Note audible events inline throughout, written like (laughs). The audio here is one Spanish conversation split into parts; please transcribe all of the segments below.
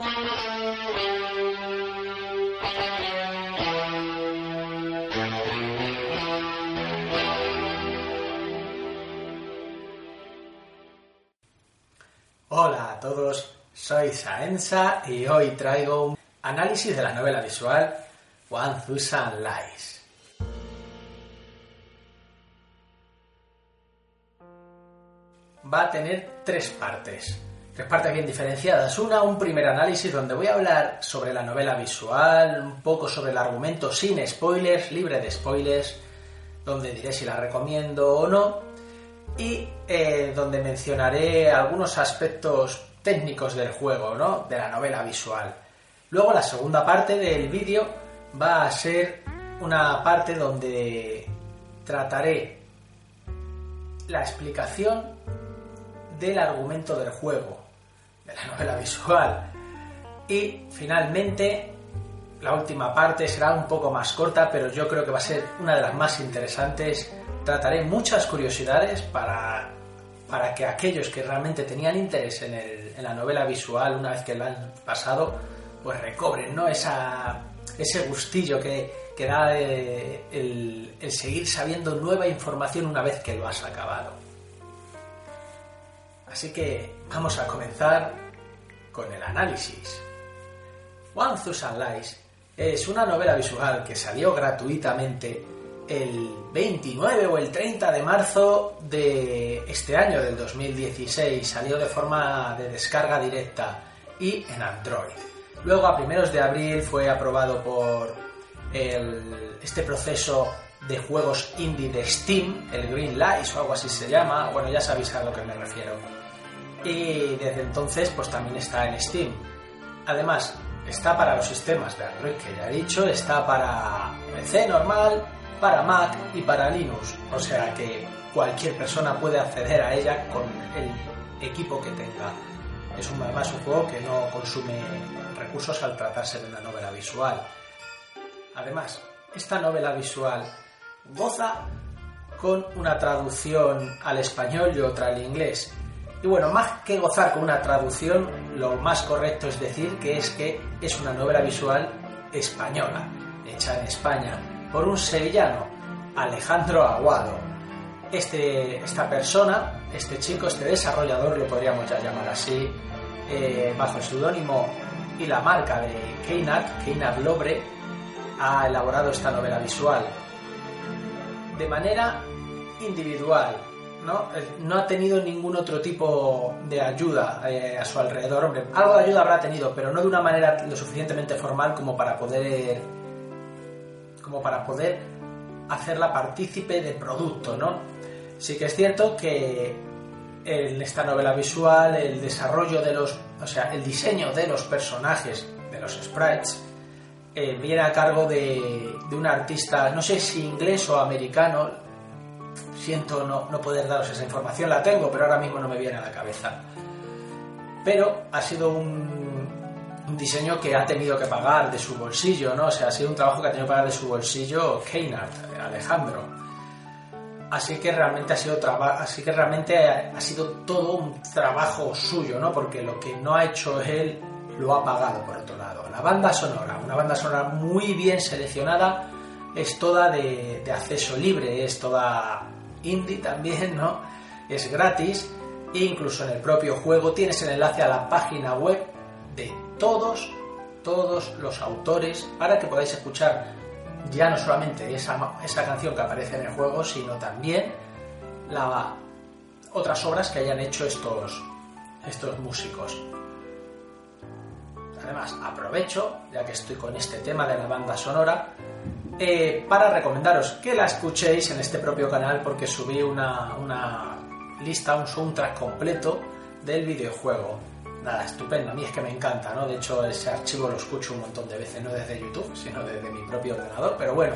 Hola a todos, soy Saensa y hoy traigo un análisis de la novela visual One Thousand Lies. Va a tener tres partes, tres partes bien diferenciadas. Una, un primer análisis donde voy a hablar sobre la novela visual, un poco sobre el argumento sin spoilers, libre de spoilers, donde diré si la recomiendo o no y eh, donde mencionaré algunos aspectos técnicos del juego, ¿no? de la novela visual. Luego la segunda parte del vídeo va a ser una parte donde trataré la explicación del argumento del juego, de la novela visual. Y finalmente, la última parte será un poco más corta, pero yo creo que va a ser una de las más interesantes trataré muchas curiosidades para, para que aquellos que realmente tenían interés en, la novela visual, una vez que la han pasado, pues recobren ¿no? Esa, ese gustillo que, que da el, el seguir sabiendo nueva información una vez que lo has acabado. Así que vamos a comenzar con el análisis. One Thousand Lies es una novela visual que salió gratuitamente el 29 o el 30 de marzo de este año, del 2016. Salió de forma de descarga directa y en Android. Luego, a primeros de abril, fue aprobado por este proceso de juegos indie de Steam, el Green Lights o algo así se llama. Bueno, ya sabéis a lo que me refiero. Y desde entonces, pues también está en Steam. Además, está para los sistemas de Android que ya he dicho, está para PC normal, para Mac y para Linux, o sea que cualquier persona puede acceder a ella con el equipo que tenga. Es un, además un juego que no consume recursos al tratarse de una novela visual. Además, esta novela visual goza con una traducción al español y otra al inglés. Y bueno, más que gozar con una traducción, lo más correcto es decir que es que es una novela visual española, hecha en España, por un sevillano, Alejandro Aguado. Este, esta persona, este chico, este desarrollador, lo podríamos ya llamar así, eh, bajo el seudónimo y la marca de Keinat, Keinat Lobre, ha elaborado esta novela visual de manera individual, ¿no? Eh, no ha tenido ningún otro tipo de ayuda eh, a su alrededor. Hombre, algo de ayuda habrá tenido, pero no de una manera lo suficientemente formal como para poder como para poder hacerla partícipe de producto, ¿no? Sí que es cierto que en esta novela visual el desarrollo de los, o sea, el diseño de los personajes, de los sprites, eh, viene a cargo de, un artista, no sé si inglés o americano, siento no, no poder daros esa información, la tengo, pero ahora mismo no me viene a la cabeza. Pero ha sido un, diseño que ha tenido que pagar de su bolsillo, ¿no? O sea, ha sido un trabajo que ha tenido que pagar de su bolsillo Keinard, Alejandro. Así que realmente ha sido así que realmente ha sido todo un trabajo suyo, ¿no? Porque lo que no ha hecho él lo ha pagado por otro lado. La banda sonora, una banda sonora muy bien seleccionada, es toda de acceso libre, es toda indie también, ¿no? Es gratis e incluso en el propio juego tienes el enlace a la página web de todos, todos los autores para que podáis escuchar ya no solamente esa, esa canción que aparece en el juego, sino también otras obras que hayan hecho estos, estos músicos. Además, aprovecho, ya que estoy con este tema de la banda sonora, eh, para recomendaros que la escuchéis en este propio canal porque subí una, lista, un soundtrack completo del videojuego nada, estupendo. A mí es que me encanta, ¿no? De hecho, ese archivo lo escucho un montón de veces, no desde YouTube, sino desde mi propio ordenador. Pero bueno,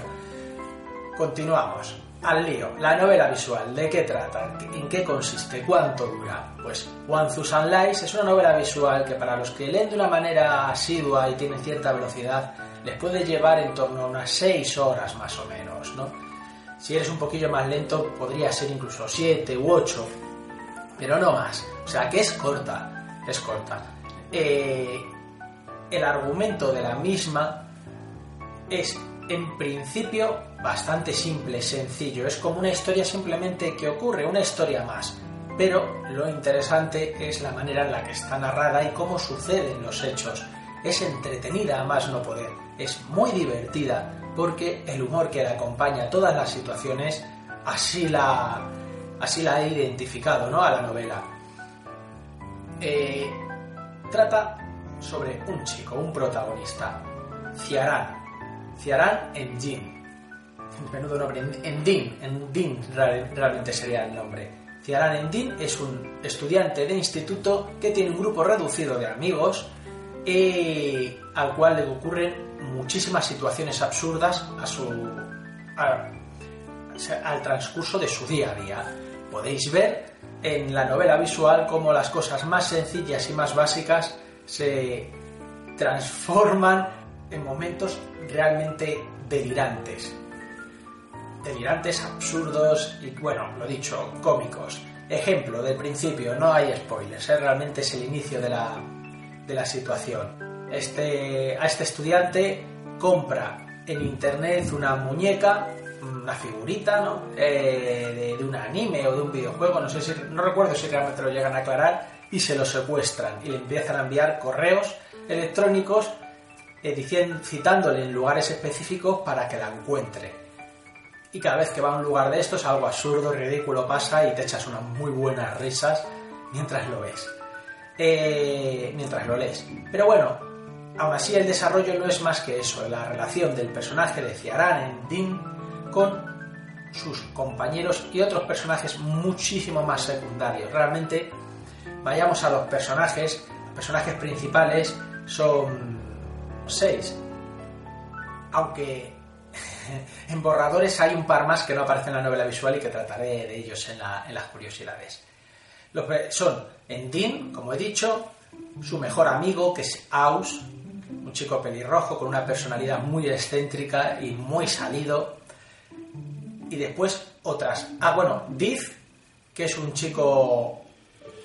continuamos. Al lío. La novela visual, ¿de qué trata? ¿En qué consiste? ¿Cuánto dura? Pues One Thousand Lies es una novela visual que para los que leen de una manera asidua y tienen cierta velocidad, les puede llevar en torno a unas 6 horas más o menos, ¿no? Si eres un poquillo más lento, podría ser incluso 7 u 8, pero no más. O sea que es corta es corta. Eh, el argumento de la misma es en principio bastante simple, sencillo. Es como una historia simplemente que ocurre, una historia más. Pero lo interesante es la manera en la que está narrada y cómo suceden los hechos. Es entretenida a más no poder, es muy divertida porque el humor que la acompaña a todas las situaciones así la, así la ha identificado ¿no? a la novela. Eh, trata sobre un chico, un protagonista, Ciarán. Ciarán Engin. Menudo nombre, Endin, Endin realmente sería el nombre. Ciarán Endin es un estudiante de instituto que tiene un grupo reducido de amigos al cual le ocurren muchísimas situaciones absurdas a su, al transcurso de su día a día. Podéis ver en la novela visual cómo las cosas más sencillas y más básicas se transforman en momentos realmente delirantes. Delirantes, absurdos y, bueno, lo dicho, cómicos. Ejemplo, del principio, no hay spoilers, ¿eh? realmente es el inicio de la, de la situación. Este, a este estudiante compra en internet una muñeca una figurita, ¿no? Eh, de, un anime o de un videojuego, no sé si, no recuerdo si realmente lo llegan a aclarar, y se lo secuestran y le empiezan a enviar correos electrónicos eh, citándole en lugares específicos para que la encuentre. Y cada vez que va a un lugar de estos, algo absurdo, ridículo pasa y te echas unas muy buenas risas mientras lo ves. Eh, mientras lo lees. Pero bueno, aún así el desarrollo no es más que eso, la relación del personaje de Ciaran en Dean con sus compañeros y otros personajes muchísimo más secundarios. Realmente, vayamos a los personajes, los personajes principales son seis. Aunque (laughs) en borradores hay un par más que no aparecen en la novela visual y que trataré de ellos en, las curiosidades. Los, son Endin, como he dicho, su mejor amigo, que es Aus, un chico pelirrojo con una personalidad muy excéntrica y muy salido, y después otras. Ah, bueno, Diz, que es un chico,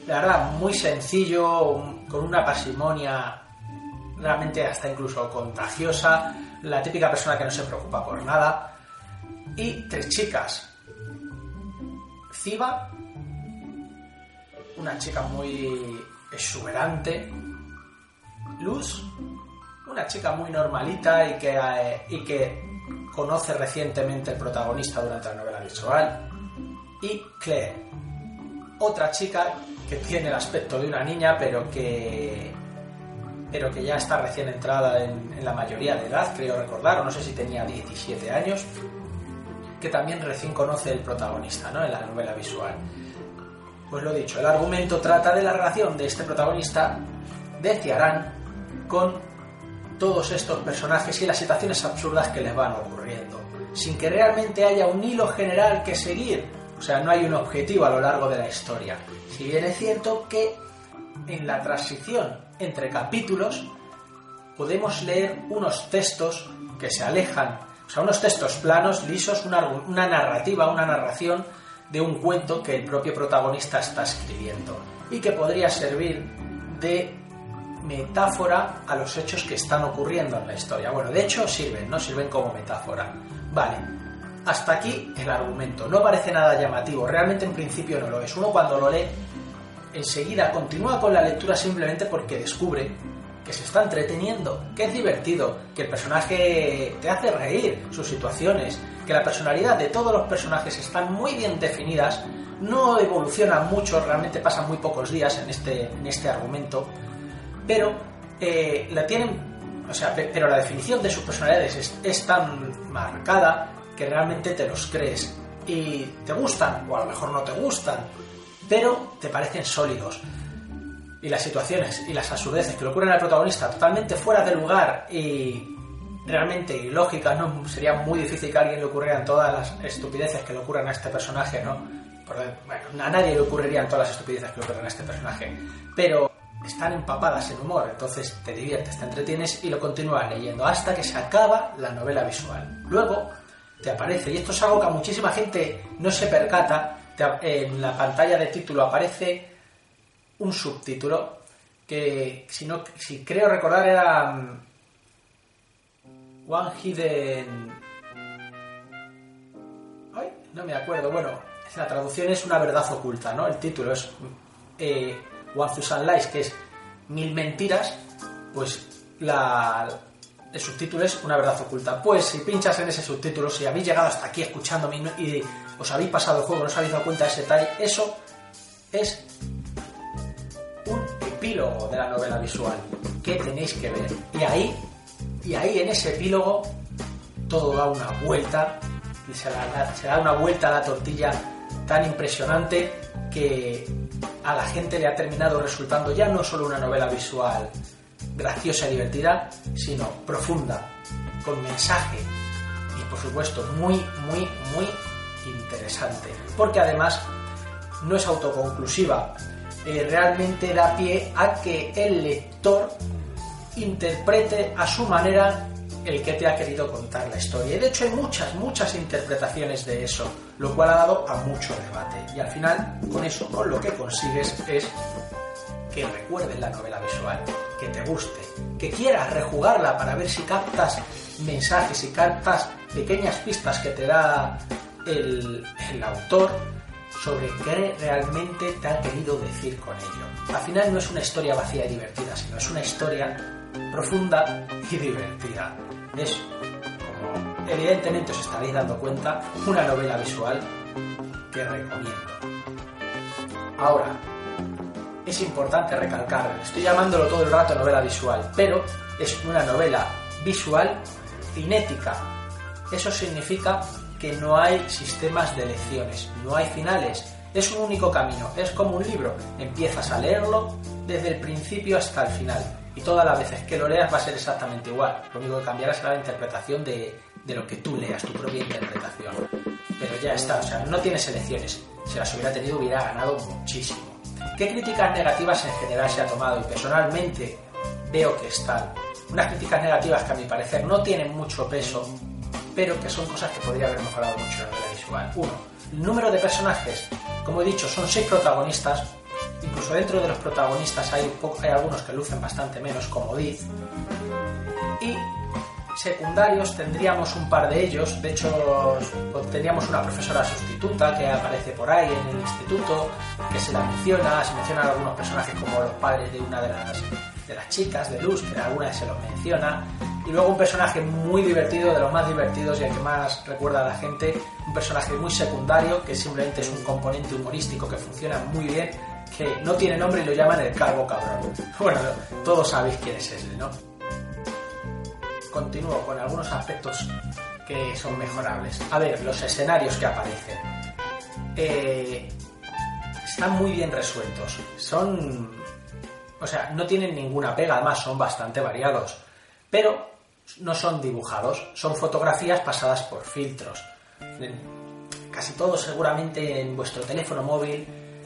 la verdad, muy sencillo, con una pasimonia realmente hasta incluso contagiosa, la típica persona que no se preocupa por nada. Y tres chicas. Ciba, una chica muy exuberante. Luz, una chica muy normalita y que, eh, y que conoce recientemente el protagonista durante la novela visual. Y Claire, otra chica que tiene el aspecto de una niña, pero que pero que ya está recién entrada en, la mayoría de edad, creo recordar, o no sé si tenía 17 años, que también recién conoce el protagonista ¿no? en la novela visual. Pues lo dicho, el argumento trata de la relación de este protagonista de Ciarán con todos estos personajes y las situaciones absurdas que les van ocurriendo, sin que realmente haya un hilo general que seguir, o sea, no hay un objetivo a lo largo de la historia. Si bien es cierto que en la transición entre capítulos podemos leer unos textos que se alejan, o sea, unos textos planos, lisos, una, una narrativa, una narración de un cuento que el propio protagonista está escribiendo y que podría servir de metáfora a los hechos que están ocurriendo en la historia. Bueno, de hecho sirven, ¿no? Sirven como metáfora. Vale, hasta aquí el argumento. No parece nada llamativo, realmente en principio no lo es. Uno cuando lo lee, enseguida continúa con la lectura simplemente porque descubre que se está entreteniendo, que es divertido, que el personaje te hace reír, sus situaciones, que la personalidad de todos los personajes están muy bien definidas, no evolucionan mucho, realmente pasan muy pocos días en este, en este argumento, pero eh, la tienen, o sea, pero la definición de sus personalidades es, tan marcada que realmente te los crees y te gustan, o a lo mejor no te gustan, pero te parecen sólidos. Y las situaciones y las absurdeces que le ocurren al protagonista totalmente fuera de lugar y realmente ilógicas, ¿no? Sería muy difícil que a alguien le ocurrieran todas las estupideces que le ocurren a este personaje, ¿no? a nadie le ocurrirían todas las estupideces que le ocurren a este personaje. Pero están empapadas en humor, entonces te diviertes, te entretienes y lo continúas leyendo hasta que se acaba la novela visual. Luego te aparece, y esto es algo que a muchísima gente no se percata, en la pantalla de título aparece un subtítulo que si, no, si creo recordar era mm, One Hidden... No me acuerdo, bueno, la traducción es una verdad oculta, ¿no? El título es eh, One Thousand Lies, que es mil mentiras, pues la, el subtítulo es una verdad oculta. Pues si pinchas en ese subtítulo, si habéis llegado hasta aquí escuchándome y os habéis pasado el juego, no os habéis dado cuenta de ese detalle, eso es epílogo de la novela visual que tenéis que ver. Y ahí, y ahí en ese epílogo, todo da una vuelta, se, se da una vuelta a la tortilla tan impresionante que a la gente le ha terminado resultando ya no solo una novela visual graciosa y divertida, sino profunda, con mensaje y por supuesto muy, muy, muy interesante. Porque además no es autoconclusiva, eh, realmente da pie a que el lector interprete a su manera el que te ha querido contar la historia. Y de hecho hay muchas, muchas interpretaciones de eso, lo cual ha dado a mucho debate. Y al final, con eso, con lo que consigues es que recuerdes la novela visual, que te guste, que quieras rejugarla para ver si captas mensajes y captas pequeñas pistas que te da el autor sobre qué realmente te ha querido decir con ello. Al final no es una historia vacía y divertida, sino es una historia profunda y divertida. Es, como evidentemente os estaréis dando cuenta, una novela visual que recomiendo. Ahora, es importante recalcar, estoy llamándolo todo el rato novela visual, pero es una novela visual cinética. Eso significa que no hay sistemas de lecciones, no hay finales, es un único camino, es como un libro, empiezas a leerlo desde el principio hasta el final y todas las veces que lo leas va a ser exactamente igual, lo único que cambiará será la interpretación de, de lo que tú leas, tu propia interpretación. Pero ya está, o sea, no tienes elecciones, si las hubiera tenido hubiera ganado muchísimo. ¿Qué críticas negativas en general se ha tomado? Y personalmente veo que están. Unas críticas negativas que a mi parecer no tienen mucho peso pero que son cosas que podría haber mejorado mucho en la visual. Uno, el número de personajes. Como he dicho, son seis protagonistas. Incluso dentro de los protagonistas hay, hay algunos que lucen bastante menos, como Diz. Y secundarios tendríamos un par de ellos. De hecho, tendríamos una profesora sustituta que aparece por ahí en el instituto, que se la menciona. Se mencionan algunos personajes como los padres de una de las, de las chicas, de Luz, que alguna se los menciona. Y luego un personaje muy divertido, de los más divertidos y el que más recuerda a la gente, un personaje muy secundario que simplemente es un componente humorístico que funciona muy bien, que no tiene nombre y lo llaman el calvo cabrón. (laughs) Bueno, todos sabéis quién es ese, ¿no? Continúo con algunos aspectos que son mejorables. A ver, los escenarios que aparecen. Eh, están muy bien resueltos. Son... O sea, no tienen ninguna pega, además son bastante variados. Pero no son dibujados, son fotografías pasadas por filtros. Casi todos seguramente en vuestro teléfono móvil,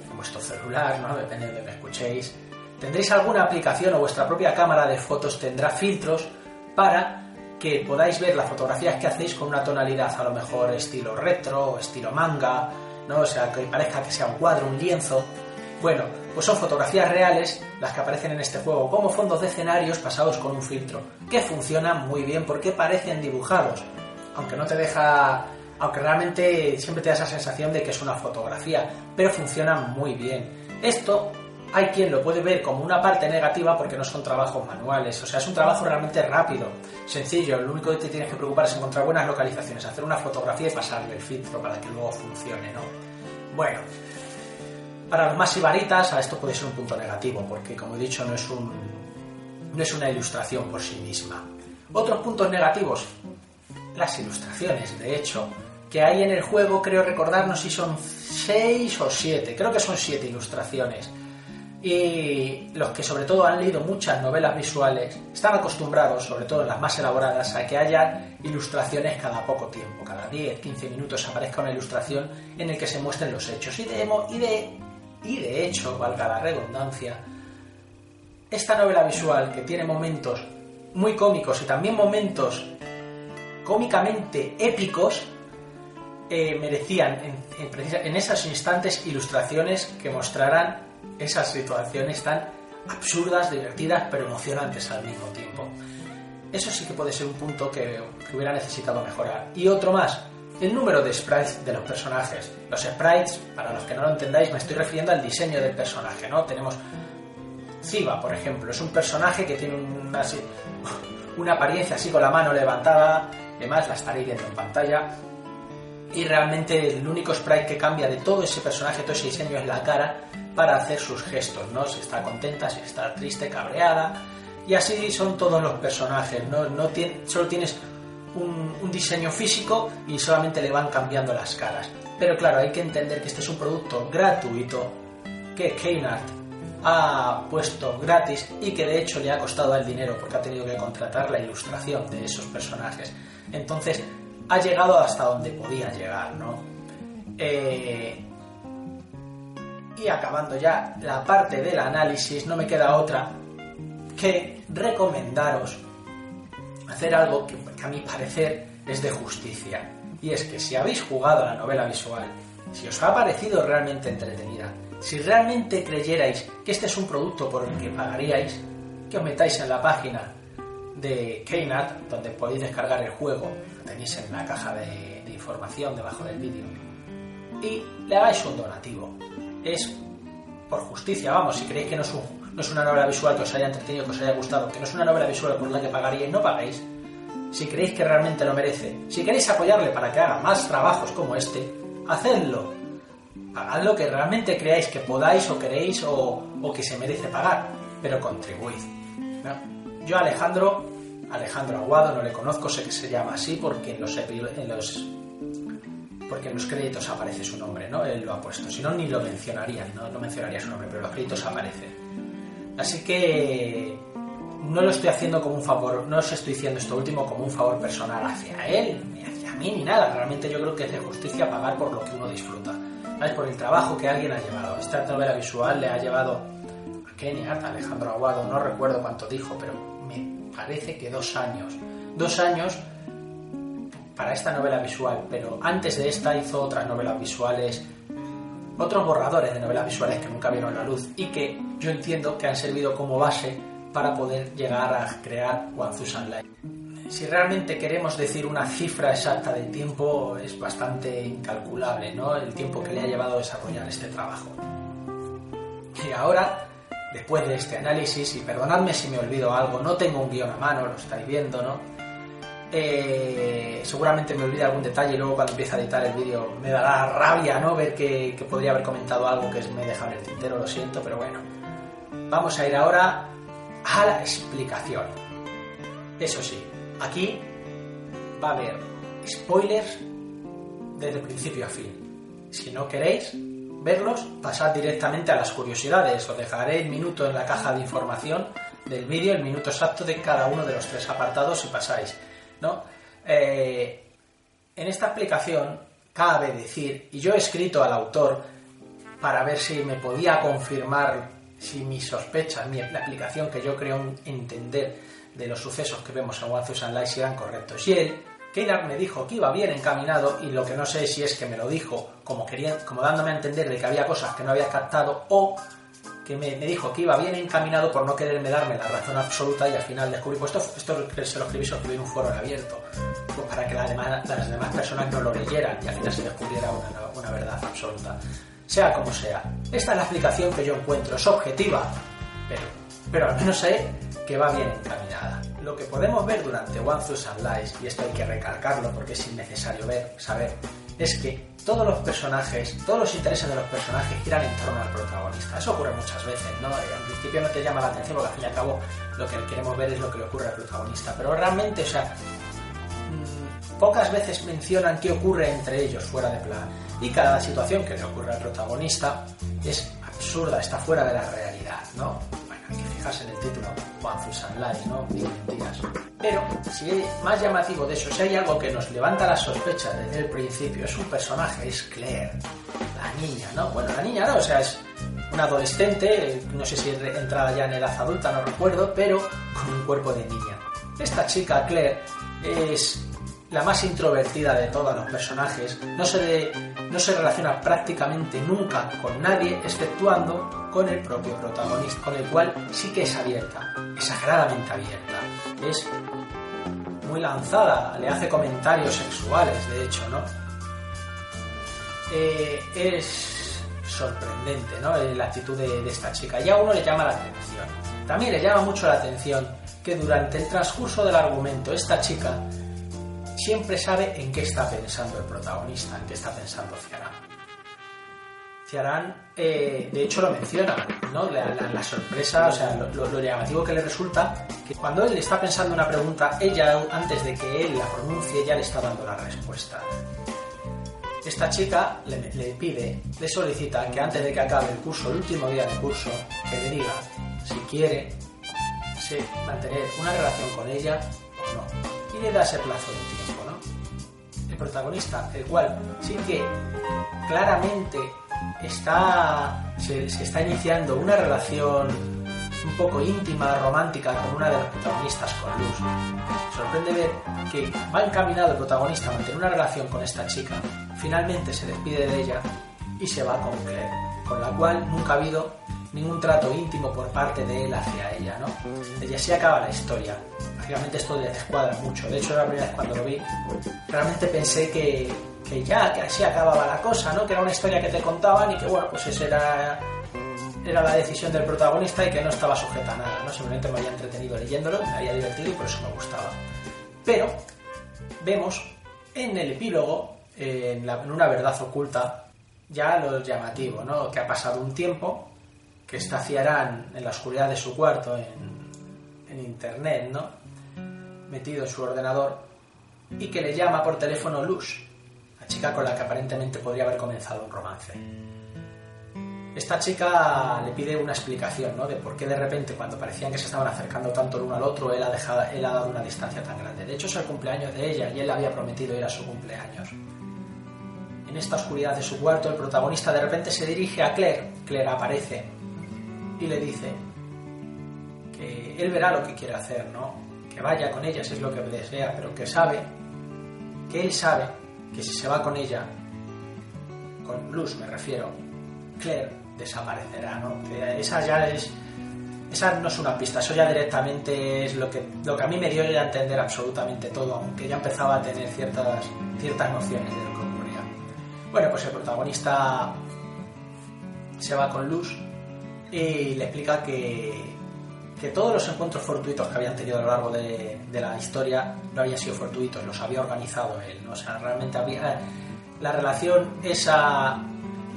en vuestro celular, ¿no? depende de donde me escuchéis, tendréis alguna aplicación o vuestra propia cámara de fotos tendrá filtros para que podáis ver las fotografías que hacéis con una tonalidad a lo mejor estilo retro estilo manga, ¿no? O sea, que parezca que sea un cuadro, un lienzo. Bueno, pues son fotografías reales las que aparecen en este juego, como fondos de escenarios pasados con un filtro, que funcionan muy bien porque parecen dibujados, aunque no te deja, aunque realmente siempre te da esa sensación de que es una fotografía, pero funcionan muy bien. Esto hay quien lo puede ver como una parte negativa porque no son trabajos manuales, o sea, es un trabajo realmente rápido, sencillo, lo único que te tienes que preocupar es encontrar buenas localizaciones, hacer una fotografía y pasarle el filtro para que luego funcione, ¿no? Bueno, para los más ibaritas, a esto puede ser un punto negativo, porque como he dicho, no es, una ilustración por sí misma. Otros puntos negativos, las ilustraciones, de hecho, que hay en el juego, creo recordarnos si son 6 o 7, creo que son 7 ilustraciones. Y los que sobre todo han leído muchas novelas visuales están acostumbrados, sobre todo las más elaboradas, a que haya ilustraciones cada poco tiempo, cada 10, 15 minutos aparezca una ilustración en el que se muestren los hechos. Y de, y de y de hecho, valga la redundancia, esta novela visual que tiene momentos muy cómicos y también momentos cómicamente épicos, eh, merecían en, en, esos instantes ilustraciones que mostraran esas situaciones tan absurdas, divertidas, pero emocionantes al mismo tiempo. Eso sí que puede ser un punto que, hubiera necesitado mejorar. Y otro más, el número de sprites de los personajes. Los sprites, para los que no lo entendáis, me estoy refiriendo al diseño del personaje, ¿no? Tenemos Ziba, por ejemplo, es un personaje que tiene una, (laughs) una apariencia así con la mano levantada, además la estaréis viendo en pantalla, y realmente el único sprite que cambia de todo ese personaje, todo ese diseño es la cara para hacer sus gestos, ¿no? Si está contenta, si está triste, cabreada, y así son todos los personajes, no, no solo tienes un, diseño físico y solamente le van cambiando las caras. Pero claro, hay que entender que este es un producto gratuito que Kmart ha puesto gratis y que de hecho le ha costado el dinero porque ha tenido que contratar la ilustración de esos personajes. Entonces ha llegado hasta donde podía llegar, ¿no? Eh, y acabando ya la parte del análisis, no me queda otra que recomendaros hacer algo que, a mi parecer es de justicia. Y es que si habéis jugado a la novela visual, si os ha parecido realmente entretenida, si realmente creyerais que este es un producto por el que pagaríais, que os metáis en la página de Keynet, donde podéis descargar el juego, lo tenéis en la caja de, de información debajo del vídeo, y le hagáis un donativo. Es por justicia, vamos, si creéis que no es un no es una novela visual que os haya entretenido, que os haya gustado, que no es una novela visual por la que pagaríais, no pagáis. Si creéis que realmente lo merece, si queréis apoyarle para que haga más trabajos como este, hacedlo. Pagad lo que realmente creáis que podáis o queréis o, que se merece pagar, pero contribuid. Yo Alejandro, Alejandro Aguado, no le conozco, sé que se llama así porque en los, en los porque en los créditos aparece su nombre, ¿no? Él lo ha puesto. Si no, ni lo mencionaría, no, no mencionaría su nombre, pero los créditos aparece. Así que no lo estoy haciendo como un favor, no os estoy diciendo esto último como un favor personal hacia él, ni hacia mí, ni nada. Realmente yo creo que es de justicia pagar por lo que uno disfruta. ¿Sabes? Por el trabajo que alguien ha llevado. Esta novela visual le ha llevado a Kenny a Alejandro Aguado, no recuerdo cuánto dijo, pero me parece que dos años. Dos años para esta novela visual, pero antes de esta hizo otras novelas visuales otros borradores de novelas visuales que nunca vieron la luz y que yo entiendo que han servido como base para poder llegar a crear One Light. Si realmente queremos decir una cifra exacta del tiempo, es bastante incalculable, ¿no? El tiempo que le ha llevado a desarrollar este trabajo. Y ahora, después de este análisis, y perdonadme si me olvido algo, no tengo un guion a mano, lo estáis viendo, ¿no? Eh, seguramente me olvide algún detalle y luego cuando empiece a editar el vídeo me dará rabia no ver que, podría haber comentado algo que me deja en el tintero, lo siento, pero bueno. Vamos a ir ahora a la explicación. Eso sí, aquí va a haber spoilers desde principio a fin. Si no queréis verlos, pasad directamente a las curiosidades. Os dejaré el minuto en la caja de información del vídeo, el minuto exacto de cada uno de los tres apartados si pasáis. ¿No? Eh, en esta explicación cabe decir, y yo he escrito al autor para ver si me podía confirmar si mis sospechas, mi, la aplicación que yo creo entender de los sucesos que vemos en One Thousand Lights eran correctos. Y él, Keynard me dijo que iba bien encaminado y lo que no sé si es que me lo dijo como, quería, como dándome a entender de que había cosas que no había captado o que me, dijo que iba bien encaminado por no quererme darme la razón absoluta y al final descubrí, pues esto, esto se lo escribí, en un foro abierto, pues para que las demás, las demás personas no lo leyeran y al final se descubriera una, una verdad absoluta. Sea como sea, esta es la explicación que yo encuentro, es objetiva, pero, pero al menos sé que va bien encaminada. Lo que podemos ver durante One Thousand Lies, y esto hay que recalcarlo porque es innecesario ver, saber, es que todos los personajes, todos los intereses de los personajes giran en torno al protagonista. Eso ocurre muchas veces, ¿no? En principio no te llama la atención porque al fin y al cabo lo que queremos ver es lo que le ocurre al protagonista. Pero realmente, o sea, mm, pocas veces mencionan qué ocurre entre ellos fuera de plan. Y cada situación que le ocurre al protagonista es absurda, está fuera de la realidad, ¿no? En el título, Thousand Lies, ¿no? mentiras. Pero, si más llamativo de eso, si hay algo que nos levanta la sospecha desde el principio, es un personaje, es Claire, la niña, ¿no? Bueno, la niña no, o sea, es una adolescente, no sé si entrada ya en edad adulta, no recuerdo, pero con un cuerpo de niña. Esta chica, Claire, es la más introvertida de todos los personajes, no se, no se relaciona prácticamente nunca con nadie, exceptuando con el propio protagonista, con el cual sí que es abierta, exageradamente abierta. Es muy lanzada, le hace comentarios sexuales, de hecho, ¿no? Eh, es sorprendente, ¿no? La actitud de, de esta chica. Y a uno le llama la atención. También le llama mucho la atención que durante el transcurso del argumento esta chica siempre sabe en qué está pensando el protagonista, en qué está pensando Ciarán. Ciarán, eh, de hecho, lo menciona, ¿no? La, sorpresa, o sea, lo, llamativo que le resulta, que cuando él está pensando una pregunta, ella, antes de que él la pronuncie, ya le está dando la respuesta. Esta chica le, pide, le solicita que antes de que acabe el curso, el último día del curso, que le diga si quiere mantener una relación con ella o no. Le ese plazo de tiempo protagonista, el cual sí que claramente está, se, está iniciando una relación un poco íntima, romántica con una de las protagonistas, con Luz. Sorprende ver que va encaminado el protagonista a mantener una relación con esta chica, finalmente se despide de ella y se va con Claire, con la cual nunca ha habido ningún trato íntimo por parte de él hacia ella, ¿no? Y así acaba la historia realmente esto descuadra mucho. De hecho, la primera vez cuando lo vi, realmente pensé que, que ya, que así acababa la cosa, ¿no? Que era una historia que te contaban y que, bueno, pues esa era, era la decisión del protagonista y que no estaba sujeta a nada, ¿no? Simplemente me había entretenido leyéndolo, me había divertido y por eso me gustaba. Pero vemos en el epílogo, en, una verdad oculta, ya lo llamativo, ¿no? Que ha pasado un tiempo, que está en la oscuridad de su cuarto, en, en internet, ¿no? metido en su ordenador y que le llama por teléfono Luz, la chica con la que aparentemente podría haber comenzado un romance. Esta chica le pide una explicación ¿no? de por qué de repente, cuando parecían que se estaban acercando tanto el uno al otro, él ha, dejado, él ha dado una distancia tan grande. De hecho, es el cumpleaños de ella y él le había prometido ir a su cumpleaños. En esta oscuridad de su cuarto, el protagonista de repente se dirige a Claire. Claire aparece y le dice que él verá lo que quiere hacer, ¿no? que vaya con ella si es lo que desea, pero que sabe, que él sabe que si se va con ella, con Luz me refiero, Claire desaparecerá, ¿no? esa ya es, esa no es una pista, eso ya directamente es lo que, lo que a mí me dio ya a entender absolutamente todo, aunque ya empezaba a tener ciertas, ciertas nociones de lo que ocurría. Bueno, pues el protagonista se va con Luz y le explica que que todos los encuentros fortuitos que habían tenido a lo largo de, la historia no habían sido fortuitos, los había organizado él. O sea, realmente había. La relación esa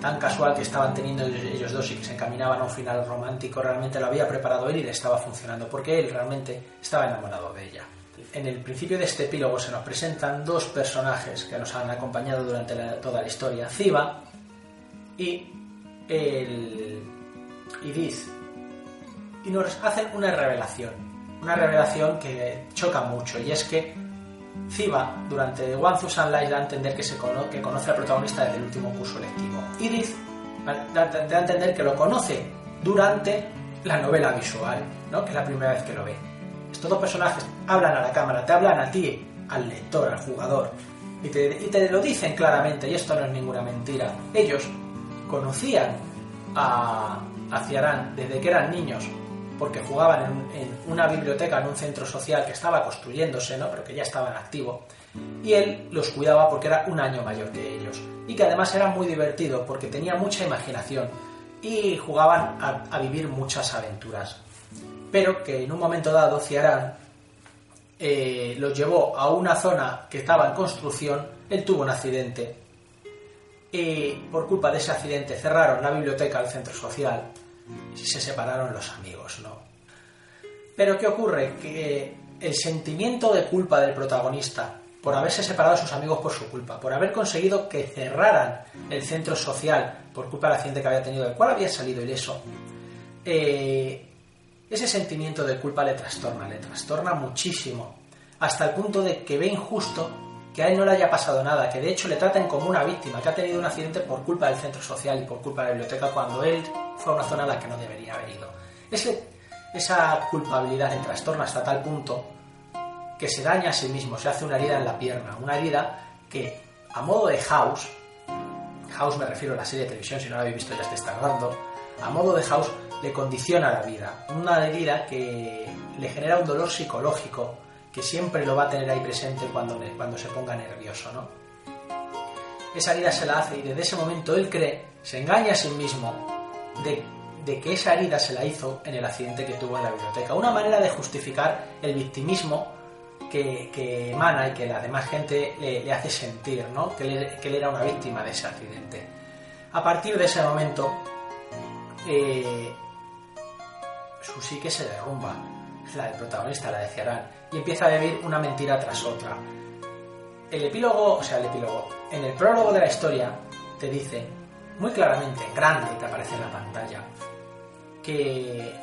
tan casual que estaban teniendo ellos dos y que se encaminaban a un final romántico, realmente lo había preparado él y le estaba funcionando, porque él realmente estaba enamorado de ella. En el principio de este epílogo se nos presentan dos personajes que nos han acompañado durante toda la historia, Ciba y el Idith, y nos hacen una revelación, una revelación que choca mucho, y es que Ciba, durante One Thousand Lives, da a entender que, se que conoce al protagonista desde el último curso lectivo. Iris da, a entender que lo conoce durante la novela visual, ¿no? que es la primera vez que lo ve. Estos dos personajes hablan a la cámara, te hablan a ti, al lector, al jugador, y te lo dicen claramente, y esto no es ninguna mentira. Ellos conocían a, a Ciarán desde que eran niños porque jugaban en, una biblioteca, en un centro social que estaba construyéndose, ¿no? pero que ya estaba en activo, y él los cuidaba porque era un año mayor que ellos, y que además era muy divertido porque tenía mucha imaginación y jugaban a, vivir muchas aventuras. Pero que en un momento dado Ciarán eh, los llevó a una zona que estaba en construcción, él tuvo un accidente por culpa de ese accidente cerraron la biblioteca del centro social y se separaron los amigos, ¿no? Pero ¿qué ocurre? Que el sentimiento de culpa del protagonista por haberse separado de sus amigos por su culpa, por haber conseguido que cerraran el centro social por culpa del accidente que había tenido, del cual había salido ileso, eh, ese sentimiento de culpa le trastorna, le trastorna muchísimo, hasta el punto de que ve injusto que a él no le haya pasado nada, que de hecho le traten como una víctima, que ha tenido un accidente por culpa del centro social y por culpa de la biblioteca cuando él fue a una zona a la que no debería haber ido. esa culpabilidad le trastorna hasta tal punto que se daña a sí mismo, se hace una herida en la pierna, una herida que a modo de House, House me refiero a la serie de televisión, si no la habéis visto ya te está dando, a modo de House le condiciona la vida, una herida que le genera un dolor psicológico que siempre lo va a tener ahí presente cuando, cuando se ponga nervioso, ¿no? Esa herida se la hace y desde ese momento él cree, se engaña a sí mismo de, de que esa herida se la hizo en el accidente que tuvo en la biblioteca. Una manera de justificar el victimismo que, emana y que la demás gente le, hace sentir, ¿no? Que, él era una víctima de ese accidente. A partir de ese momento, eh, su se derrumba, la del protagonista, la de Ciarán, y empieza a vivir una mentira tras otra. El epílogo, o sea, el epílogo, en el prólogo de la historia te dice muy claramente, en grande, que aparece en la pantalla, que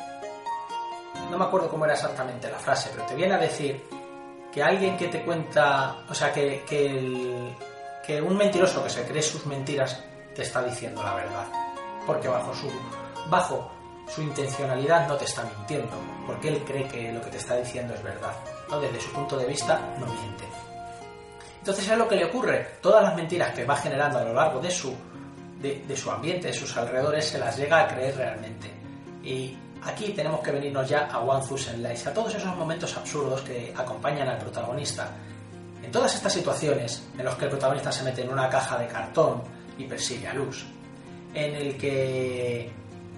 no me acuerdo cómo era exactamente la frase, pero te viene a decir que alguien que te cuenta, o sea, que, que, un mentiroso que se cree sus mentiras te está diciendo la verdad. Porque bajo su, bajo su intencionalidad no te está mintiendo, porque él cree que lo que te está diciendo es verdad. ¿no? Desde su punto de vista no miente. Entonces es lo que le ocurre. Todas las mentiras que va generando a lo largo de su, de, su ambiente, de sus alrededores, se las llega a creer realmente. Y Aquí tenemos que venirnos ya a One Thousand Lies, a todos esos momentos absurdos que acompañan al protagonista. En todas estas situaciones en las que el protagonista se mete en una caja de cartón y persigue a Luz, en el que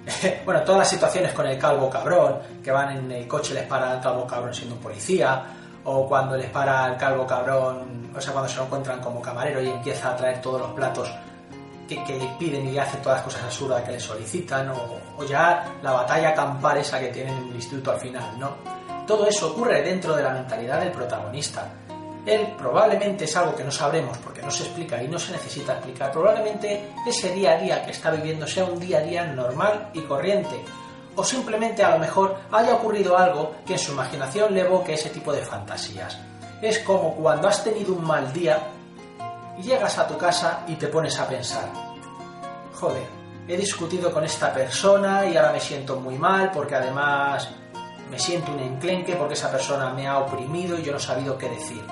(laughs) bueno, todas las situaciones con el calvo cabrón, que van en el coche les para el calvo cabrón siendo un policía, o cuando les para el calvo cabrón, o sea, cuando se lo encuentran como camarero y empieza a traer todos los platos que, le piden y hace todas las cosas absurdas que le solicitan, o, ya la batalla campal esa que tienen en el instituto al final, ¿no? Todo eso ocurre dentro de la mentalidad del protagonista. Él probablemente es algo que no sabremos porque no se explica y no se necesita explicar. Probablemente ese día a día que está viviendo sea un día a día normal y corriente. O simplemente a lo mejor haya ocurrido algo que en su imaginación le evoque ese tipo de fantasías. Es como cuando has tenido un mal día y llegas a tu casa y te pones a pensar, joder, he discutido con esta persona y ahora me siento muy mal porque además me siento un enclenque porque esa persona me ha oprimido y yo no he sabido qué decir.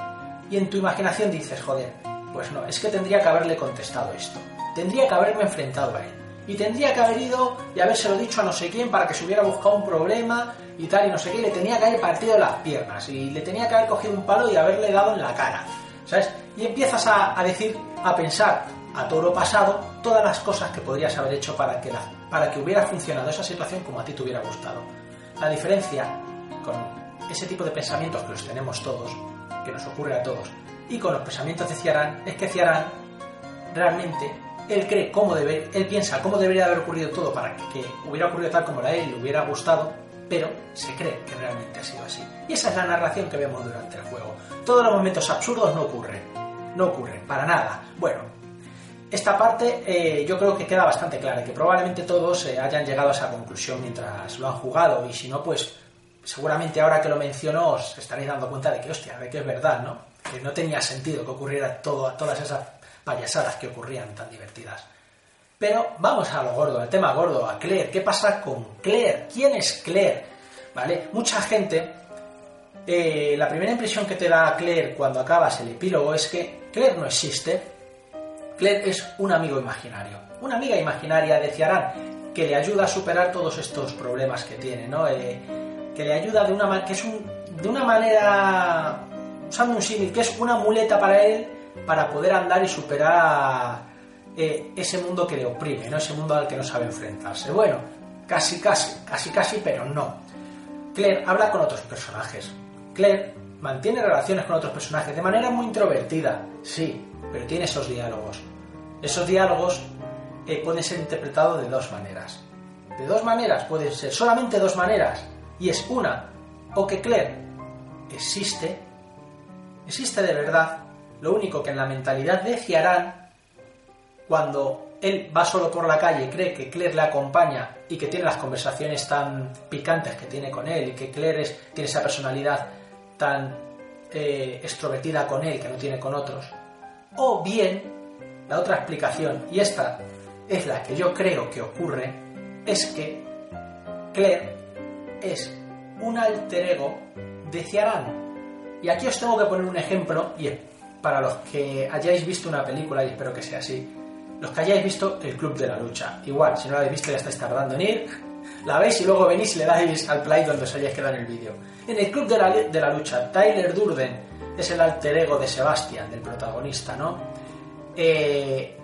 Y en tu imaginación dices, joder, pues no, es que tendría que haberle contestado esto, tendría que haberme enfrentado a él. Y tendría que haber ido y habérselo dicho a no sé quién para que se hubiera buscado un problema y tal y no sé qué. Y le tenía que haber partido las piernas y le tenía que haber cogido un palo y haberle dado en la cara. ¿Sabes? y empiezas a, decir, a pensar a todo lo pasado todas las cosas que podrías haber hecho para que, para que hubiera funcionado esa situación como a ti te hubiera gustado. La diferencia con ese tipo de pensamientos que los tenemos todos, que nos ocurre a todos, y con los pensamientos de Ciarán, es que Ciarán realmente él cree cómo debe, él piensa cómo debería haber ocurrido todo para que, hubiera ocurrido tal como a él le hubiera gustado, pero se cree que realmente ha sido así. Y esa es la narración que vemos durante el juego. Todos los momentos absurdos no ocurren, no ocurre, para nada. Bueno, esta parte eh, yo creo que queda bastante clara, que probablemente todos eh, hayan llegado a esa conclusión mientras lo han jugado, y si no, pues seguramente ahora que lo menciono os estaréis dando cuenta de que, hostia, de que es verdad, ¿no? Que no tenía sentido que ocurriera todo, todas esas payasadas que ocurrían tan divertidas. Pero vamos a lo gordo, al tema gordo, a Claire. ¿Qué pasa con Claire? ¿Quién es Claire? ¿Vale? Mucha gente eh, la primera impresión que te da Claire cuando acabas el epílogo es que Claire no existe. Claire es un amigo imaginario. Una amiga imaginaria de Ciarán que le ayuda a superar todos estos problemas que tiene, ¿no? Eh, que le ayuda de una, que es de una manera, usando un símil, que es una muleta para él para poder andar y superar eh, ese mundo que le oprime, ¿no? Ese mundo al que no sabe enfrentarse. Bueno, casi, casi, casi, casi, pero no. Claire habla con otros personajes. Claire mantiene relaciones con otros personajes de manera muy introvertida, sí, pero tiene esos diálogos. Esos diálogos eh, pueden ser interpretados de dos maneras. De dos maneras, pueden ser solamente dos maneras. Y es una, o que Claire existe, existe de verdad, lo único que en la mentalidad de Ciarán, cuando él va solo por la calle, cree que Claire le acompaña y que tiene las conversaciones tan picantes que tiene con él y que Claire tiene esa personalidad tan eh, extrovertida con él que no tiene con otros. O bien, la otra explicación, y esta es la que yo creo que ocurre, es que Claire es un alter ego de Ciarán. Y aquí os tengo que poner un ejemplo, y para los que hayáis visto una película, y espero que sea así, los que hayáis visto El Club de la Lucha. Igual, si no la habéis visto ya estáis tardando en ir, (laughs) la veis y luego venís y le dais al play donde os hayáis quedado en el vídeo. En El Club de la, de la Lucha, Tyler Durden es el alter ego de Sebastian, del protagonista, ¿no? Eh,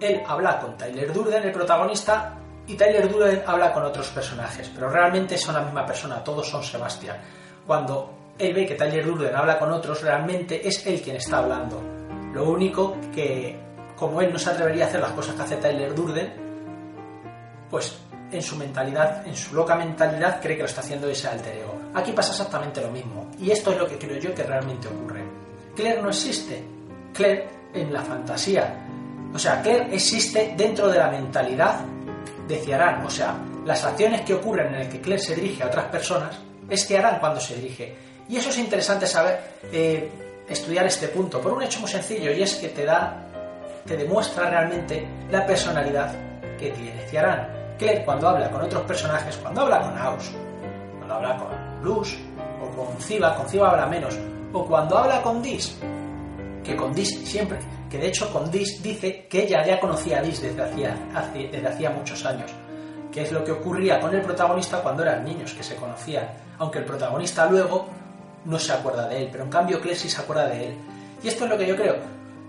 él habla con Tyler Durden, el protagonista, y Tyler Durden habla con otros personajes, pero realmente son la misma persona, todos son Sebastian. Cuando él ve que Tyler Durden habla con otros, realmente es él quien está hablando. Lo único que, como él no se atrevería a hacer las cosas que hace Tyler Durden, pues en su mentalidad, en su loca mentalidad, cree que lo está haciendo ese alter ego. Aquí pasa exactamente lo mismo, y esto es lo que creo yo que realmente ocurre. Claire no existe. Claire en la fantasía. O sea, Claire existe dentro de la mentalidad de Ciarán. O sea, las acciones que ocurren en el que Claire se dirige a otras personas es Ciarán cuando se dirige. Y eso es interesante saber, eh, estudiar este punto, por un hecho muy sencillo, y es que te da, te demuestra realmente la personalidad que tiene Ciarán. Claire cuando habla con otros personajes, cuando habla con Aus, cuando habla con Luz, o con Ciba, con Ciba habla menos, o cuando habla con Dis, que con Dis siempre, que de hecho con Dis dice que ella ya conocía a Dis desde hacía, muchos años, que es lo que ocurría con el protagonista cuando eran niños, que se conocían, aunque el protagonista luego no se acuerda de él, pero en cambio Claire sí se acuerda de él. Y esto es lo que yo creo,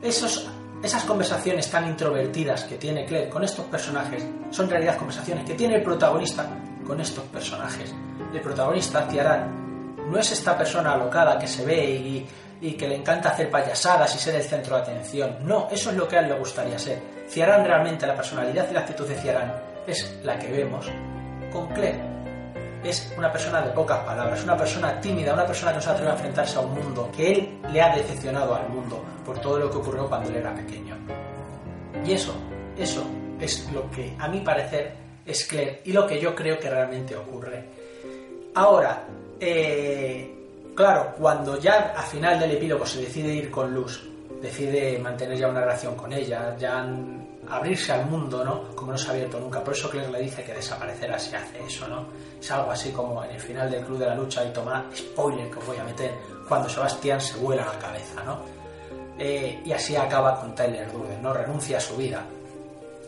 esas conversaciones tan introvertidas que tiene Claire con estos personajes son en realidad conversaciones que tiene el protagonista con estos personajes. El protagonista, Tiarán, no es esta persona alocada que se ve y y que le encanta hacer payasadas y ser el centro de atención. No, eso es lo que a él le gustaría ser. Ciarán realmente, la personalidad y la actitud de Ciarán es la que vemos con Claire. Es una persona de pocas palabras, una persona tímida, una persona que no se atreve a enfrentarse a un mundo, que él le ha decepcionado al mundo por todo lo que ocurrió cuando él era pequeño. Y eso, eso es lo que a mi parecer es Claire y lo que yo creo que realmente ocurre. Ahora, eh, Claro, cuando ya al final del epílogo se decide ir con Luz, decide mantener ya una relación con ella, ya abrirse al mundo, ¿no? Como no se ha abierto nunca. Por eso Claire le dice que desaparecerá si hace eso, ¿no? Es algo así como en el final del Club de la Lucha y toma spoiler que os voy a meter, cuando Sebastián se vuela la cabeza, ¿no? Eh, y así acaba con Tyler Durden, ¿no? Renuncia a su vida,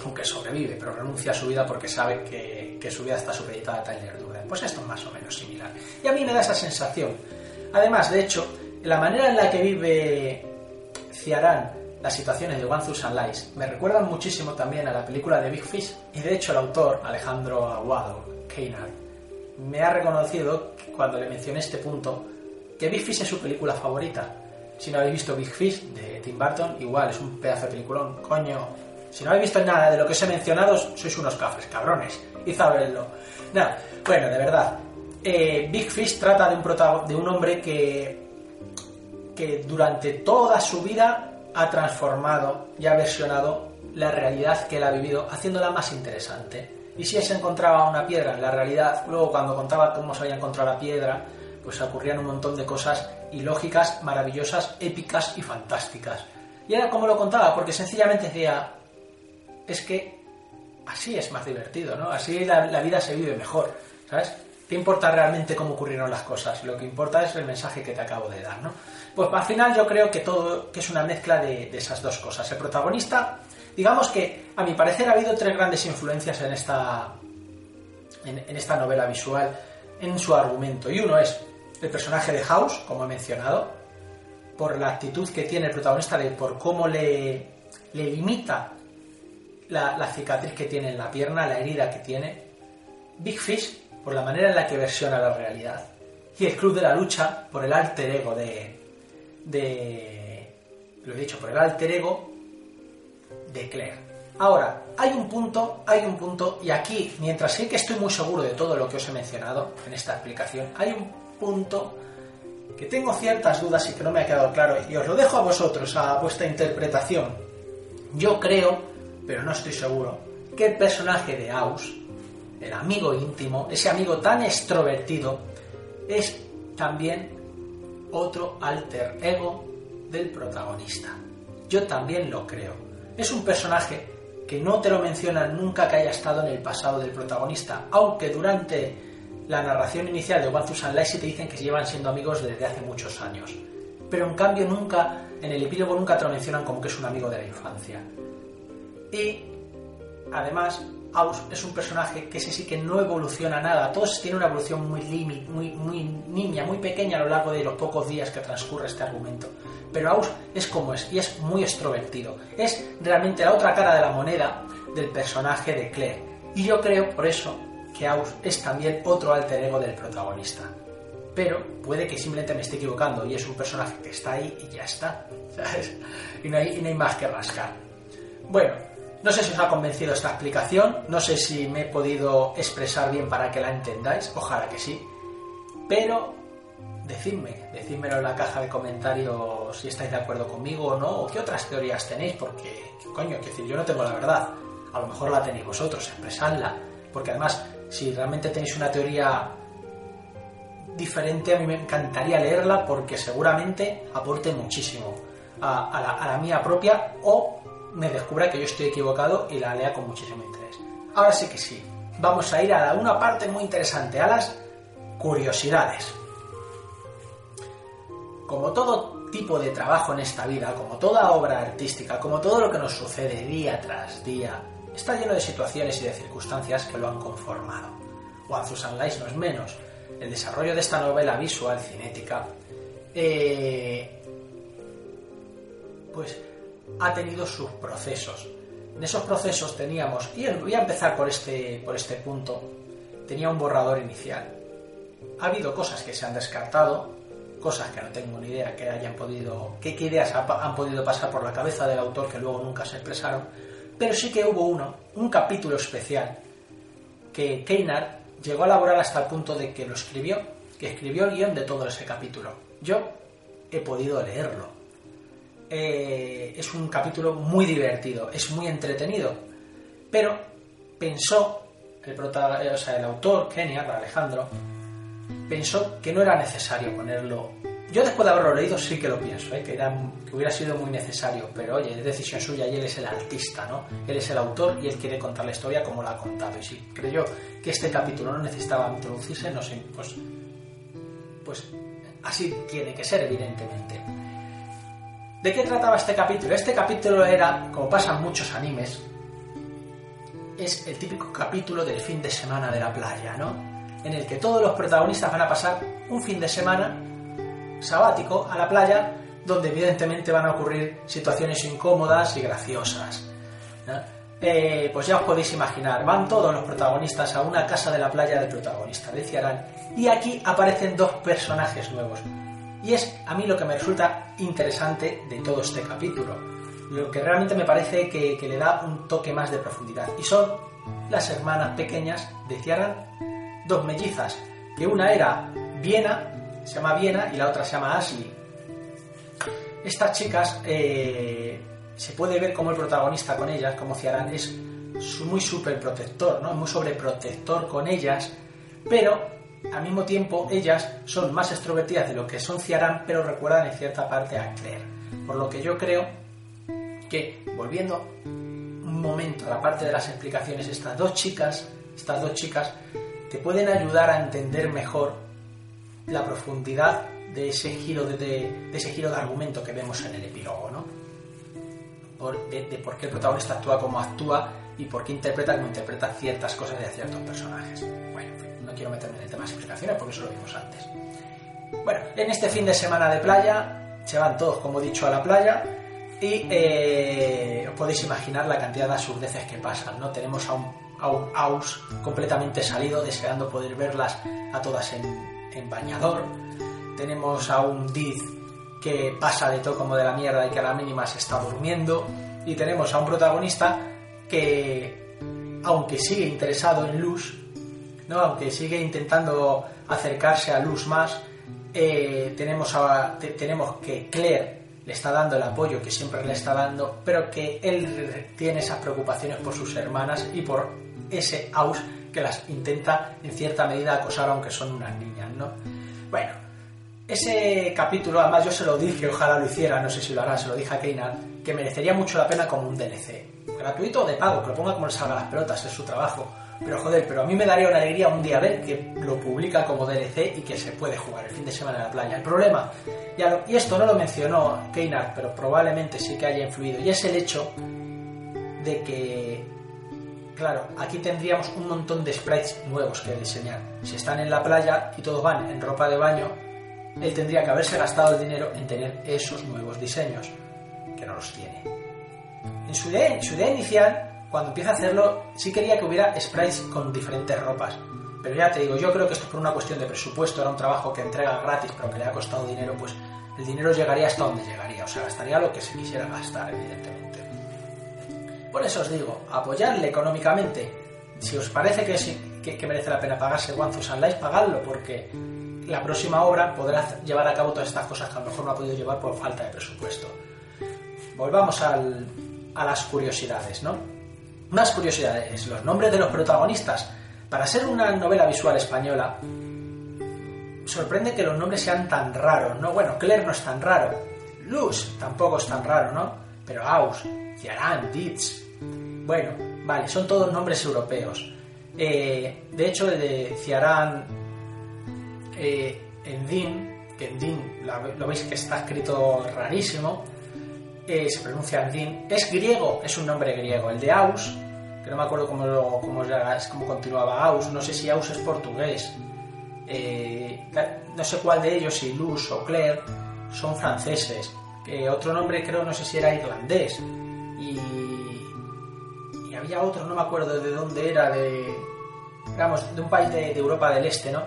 aunque sobrevive, pero renuncia a su vida porque sabe que, que su vida está supeditada a Tyler Durden. Pues esto es más o menos similar. Y a mí me da esa sensación Además, de hecho, la manera en la que vive Ciarán las situaciones de One Thousand Lies me recuerdan muchísimo también a la película de Big Fish. Y de hecho, el autor, Alejandro Aguado, Keinar, me ha reconocido cuando le mencioné este punto que Big Fish es su película favorita. Si no habéis visto Big Fish de Tim Burton, igual es un pedazo de peliculón, coño. Si no habéis visto nada de lo que os he mencionado, sois unos cafres, cabrones. Y verlo. Nada, bueno, de verdad, eh, Big Fish trata de un, hombre que, que durante toda su vida ha transformado y ha versionado la realidad que él ha vivido, haciéndola más interesante. Y si se encontraba una piedra la realidad, luego cuando contaba cómo se había encontrado la piedra, pues ocurrían un montón de cosas ilógicas, maravillosas, épicas y fantásticas. Y era como lo contaba, porque sencillamente decía, es que así es más divertido, ¿no? Así la, la vida se vive mejor, ¿sabes? ¿Qué importa realmente cómo ocurrieron las cosas? Lo que importa es el mensaje que te acabo de dar, ¿no? Pues al final yo creo que todo que es una mezcla de, esas dos cosas. El protagonista, digamos que a mi parecer ha habido tres grandes influencias en esta, en, esta novela visual, en su argumento. Y uno es el personaje de House, como he mencionado, por la actitud que tiene el protagonista, de, por cómo le, le limita la, la cicatriz que tiene en la pierna, la herida que tiene. Big Fish por la manera en la que versiona la realidad. Y el Club de la Lucha por el alter ego de. de. lo he dicho, por el alter ego de Claire. Ahora, hay un punto, hay un punto, y aquí, mientras sé que estoy muy seguro de todo lo que os he mencionado en esta explicación, hay un punto que tengo ciertas dudas y que no me ha quedado claro, y os lo dejo a vosotros, a vuestra interpretación. Yo creo, pero no estoy seguro, que el personaje de Aus el amigo íntimo, ese amigo tan extrovertido, es también otro alter ego del protagonista. Yo también lo creo. Es un personaje que no te lo mencionan nunca que haya estado en el pasado del protagonista, aunque durante la narración inicial de One Thousand Lies te dicen que se llevan siendo amigos desde hace muchos años. Pero en cambio nunca, en el epílogo nunca te lo mencionan como que es un amigo de la infancia. Y además, Aus es un personaje que ese sí que no evoluciona nada. Todos tienen una evolución muy límite, muy, muy niña, muy pequeña a lo largo de los pocos días que transcurre este argumento. Pero Aus es como es y es muy extrovertido. Es realmente la otra cara de la moneda del personaje de Claire. Y yo creo, por eso, que Aus es también otro alter ego del protagonista. Pero puede que simplemente me esté equivocando y es un personaje que está ahí y ya está. (laughs) Y, no hay, y no hay más que rascar. Bueno, no sé si os ha convencido esta explicación, no sé si me he podido expresar bien para que la entendáis, ojalá que sí. Pero decidme, decídmelo en la caja de comentarios si estáis de acuerdo conmigo o no, o qué otras teorías tenéis, porque, coño, es decir, yo no tengo la verdad. A lo mejor la tenéis vosotros, expresadla. Porque además, si realmente tenéis una teoría diferente, a mí me encantaría leerla porque seguramente aporte muchísimo a, la, a la mía propia o me descubra que yo estoy equivocado y la lea con muchísimo interés. Ahora sí que sí, vamos a ir a una parte muy interesante, a las curiosidades. Como todo tipo de trabajo en esta vida, como toda obra artística, como todo lo que nos sucede día tras día, está lleno de situaciones y de circunstancias que lo han conformado. One Thousand Lies no es menos. El desarrollo de esta novela visual cinética, eh, pues ha tenido sus procesos. En esos procesos teníamos, y voy a empezar por este, por este punto, tenía un borrador inicial. Ha habido cosas que se han descartado, cosas que no tengo ni idea que hayan podido, qué, ideas han podido pasar por la cabeza del autor que luego nunca se expresaron, pero sí que hubo uno, un capítulo especial, que Keinar llegó a elaborar hasta el punto de que lo escribió, que escribió el guion de todo ese capítulo. Yo he podido leerlo eh, es un capítulo muy divertido, es muy entretenido, pero pensó, el, o sea, el autor, Kenia, Alejandro, pensó que no era necesario ponerlo. Yo después de haberlo leído sí que lo pienso, ¿eh? que, que hubiera sido muy necesario, pero oye, es decisión suya y él es el artista, ¿no? Él es el autor y él quiere contar la historia como la ha contado. Y si creyó que este capítulo no necesitaba introducirse, no sé, pues, pues así tiene que ser, evidentemente. ¿De qué trataba este capítulo? Este capítulo era, como pasan muchos animes, es el típico capítulo del fin de semana de la playa, ¿no? En el que todos los protagonistas van a pasar un fin de semana sabático a la playa, donde evidentemente van a ocurrir situaciones incómodas y graciosas. Eh, pues ya os podéis imaginar, van todos los protagonistas a una casa de la playa del protagonista, de Ciarán, y aquí aparecen dos personajes nuevos. Y es a mí lo que me resulta interesante de todo este capítulo. Lo que realmente me parece que, le da un toque más de profundidad. Y son las hermanas pequeñas de Ciaran, dos mellizas, que una era Viena, se llama Viena, y la otra se llama Ashley. Estas chicas eh, se puede ver como el protagonista con ellas, como Ciaran, es muy súper protector, ¿no? muy sobreprotector con ellas, pero al mismo tiempo, ellas son más extrovertidas de lo que son Ciarán, pero recuerdan en cierta parte a Claire. Por lo que yo creo que, volviendo un momento a la parte de las explicaciones, estas dos chicas, estas dos chicas, te pueden ayudar a entender mejor la profundidad de ese giro de, ese giro de argumento que vemos en el epílogo, ¿no? de, de, por qué el protagonista actúa como actúa y por qué interpreta como interpreta ciertas cosas de ciertos personajes. Bueno, no quiero meterme en el tema de explicaciones porque eso lo vimos antes. Bueno, en este fin de semana de playa, se van todos, como he dicho, a la playa y eh, os podéis imaginar la cantidad de absurdeces que pasan, ¿no? Tenemos a un, a un Aus completamente salido, deseando poder verlas a todas en, en bañador. Tenemos a un Diz que pasa de todo como de la mierda y que a la mínima se está durmiendo. Y tenemos a un protagonista que, aunque sigue interesado en Luz, aunque sigue intentando acercarse a Luz más, eh, tenemos, tenemos que Claire le está dando el apoyo que siempre le está dando, pero que él tiene esas preocupaciones por sus hermanas y por ese Aus que las intenta en cierta medida acosar aunque son unas niñas, ¿no? Bueno, ese capítulo, además yo se lo dije, ojalá lo hiciera, no sé si lo hará, se lo dije a Keinan, que merecería mucho la pena como un DLC. Gratuito o de pago, que lo ponga como le salga las pelotas, es su trabajo Pero joder, pero a mí me daría una alegría un día ver que lo publica como DLC y que se puede jugar el fin de semana en la playa. El problema, y esto no lo mencionó Keynar, pero probablemente sí que haya influido, y es el hecho de que, claro, aquí tendríamos un montón de sprites nuevos que diseñar. Si están en la playa y todos van en ropa de baño, él tendría que haberse gastado el dinero en tener esos nuevos diseños, que no los tiene. En su idea, inicial cuando empieza a hacerlo, sí quería que hubiera sprites con diferentes ropas. Pero ya te digo, yo creo que esto es por una cuestión de presupuesto, era un trabajo que entrega gratis, pero que le ha costado dinero, pues el dinero llegaría hasta donde llegaría, o sea, gastaría lo que se quisiera gastar, evidentemente. Por eso os digo, apoyarle económicamente. Si os parece que, que, merece la pena pagarse One Thousand Lights, pagadlo, porque la próxima obra podrá llevar a cabo todas estas cosas que a lo mejor no ha podido llevar por falta de presupuesto. Volvamos a las curiosidades, ¿no? Más curiosidades, los nombres de los protagonistas. Para ser una novela visual española, sorprende que los nombres sean tan raros, ¿no? Bueno, Claire no es tan raro, Luz tampoco es tan raro, ¿no? Pero Aus, Ciarán, Ditz... Bueno, vale, son todos nombres europeos. Eh, de hecho, de Ciarán, eh, Endin, que Endin lo veis que está escrito rarísimo, se pronuncia Andín, es griego, es un nombre griego. El de Aus, que no me acuerdo cómo, lo, cómo, continuaba Aus, no sé si Aus es portugués. Eh, no sé cuál de ellos, si Luz o Claire, son franceses. Que otro nombre creo, no sé si era irlandés. Y, y había otro, no me acuerdo de dónde era, de, digamos, de un país de Europa del Este, ¿no?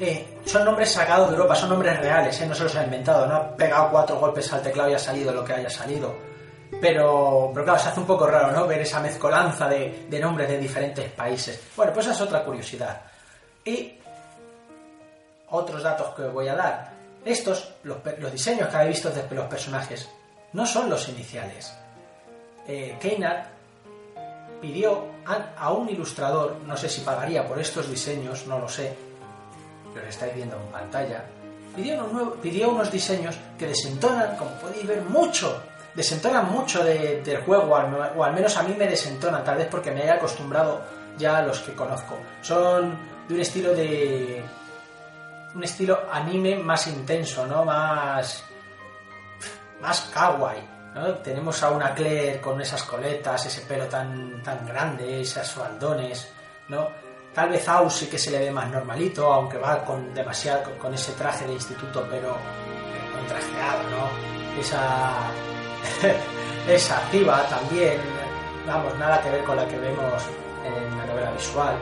Eh, son nombres sacados de Europa, son nombres reales, ¿eh? no se los ha inventado, no ha pegado cuatro golpes al teclado y ha salido lo que haya salido. Pero, pero claro, se hace un poco raro, ¿no? Ver esa mezcolanza de, nombres de diferentes países. Bueno, pues esa es otra curiosidad. Y otros datos que os voy a dar. Estos, los, diseños que habéis visto de los personajes, no son los iniciales. Eh, pidió a un ilustrador, no sé si pagaría por estos diseños, no lo sé, que os estáis viendo en pantalla, pidió unos, pidió unos diseños que desentonan, como podéis ver, mucho, desentonan mucho del juego, o al menos a mí me desentonan, tal vez porque me haya acostumbrado ya a los que conozco. Son de un estilo de... un estilo anime más intenso, ¿no? Más... más kawaii. ¿no? Tenemos a una Claire con esas coletas, ese pelo tan, tan grande, esos faldones, ¿no? Tal vez Aus sí que se le ve más normalito, aunque va con demasiado con ese traje de instituto, pero contrajeado, ¿no? Esa (laughs) esa activa también, vamos, nada que ver con la que vemos en la novela visual,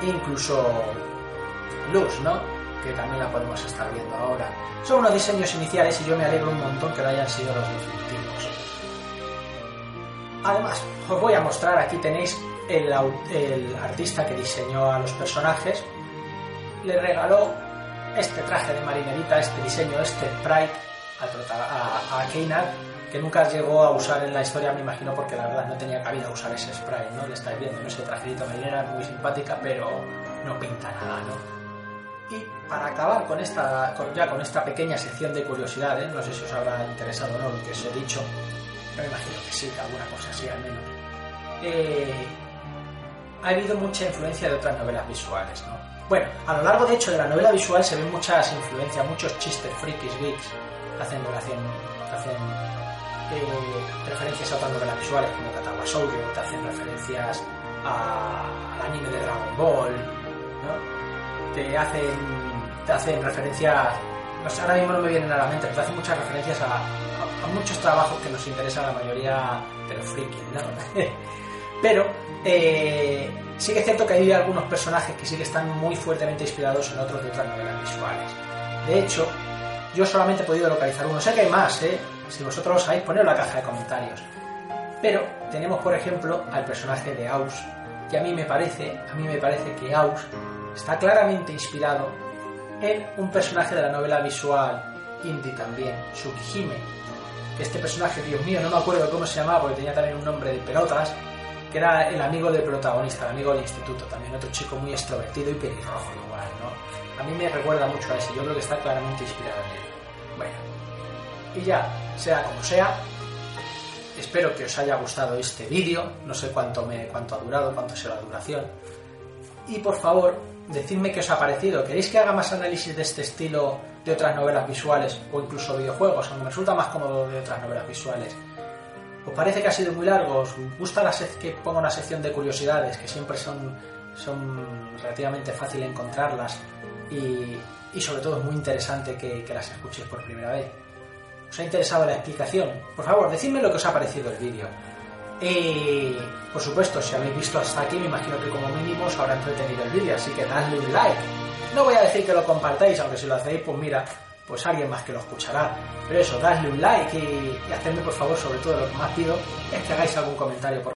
incluso Luz, ¿no? Que también la podemos estar viendo ahora. Son unos diseños iniciales y yo me alegro un montón que no hayan sido los definitivos. Además, os voy a mostrar, aquí tenéis el, artista que diseñó a los personajes le regaló este traje de marinerita, este diseño, este sprite a, a que nunca llegó a usar en la historia, me imagino, porque la verdad no tenía cabida usar ese sprite, ¿no? Le estáis viendo, ¿no? Ese trajito marinera muy simpática, pero no pinta nada, ¿no? Y para acabar con esta, ya con esta pequeña sección de curiosidades, no sé si os habrá interesado o no lo que os he dicho, pero me imagino que sí, que alguna cosa así al menos. Eh, ha habido mucha influencia de otras novelas visuales, ¿no? Bueno, a lo largo de hecho de la novela visual se ven muchas influencias, muchos chistes frikis, geeks, hacen hacen eh, referencias a otras novelas visuales como Katawa Shoujo, te hacen referencias al anime de Dragon Ball, ¿no? Te hacen, te hacen referencias, ahora mismo no me vienen a la mente, pero te hacen muchas referencias a, muchos trabajos que nos interesan a la mayoría de los frikis, ¿no? (laughs) pero eh, sí que es cierto que hay algunos personajes que sí que están muy fuertemente inspirados en otros de otras novelas visuales. De hecho, yo solamente he podido localizar uno. Sé que hay más, ¿eh? Si vosotros lo sabéis, ponedlo en la caja de comentarios. Pero tenemos, por ejemplo, al personaje de Aus, que a mí me parece, a mí me parece que Aus está claramente inspirado en un personaje de la novela visual indie también, Tsukihime. Este personaje, Dios mío, no me acuerdo cómo se llamaba porque tenía también un nombre de pelotas, que era el amigo del protagonista, el amigo del instituto, también otro chico muy extrovertido y pelirrojo igual, ¿no? A mí me recuerda mucho a ese, yo creo que está claramente inspirado en él. Bueno, y ya, sea como sea, espero que os haya gustado este vídeo, no sé cuánto, me, cuánto ha durado, cuánto será la duración, Y por favor, decidme qué os ha parecido. ¿Queréis que haga más análisis de este estilo de otras novelas visuales o incluso videojuegos? Aunque me resulta más cómodo de otras novelas visuales. ¿Os parece que ha sido muy largo? ¿Os gusta la que ponga una sección de curiosidades que siempre son, son relativamente fácil encontrarlas y, y sobre todo es muy interesante que, que las escuchéis por primera vez? ¿Os ha interesado la explicación? Por favor, decidme lo que os ha parecido el vídeo. Y por supuesto, si habéis visto hasta aquí, me imagino que como mínimo os habrá entretenido el vídeo, así que dadle un like. No voy a decir que lo compartáis, aunque si lo hacéis, pues mira, pues alguien más que lo escuchará. Pero eso, dadle un like y, hacedme por favor, sobre todo lo que más pido, es que hagáis algún comentario por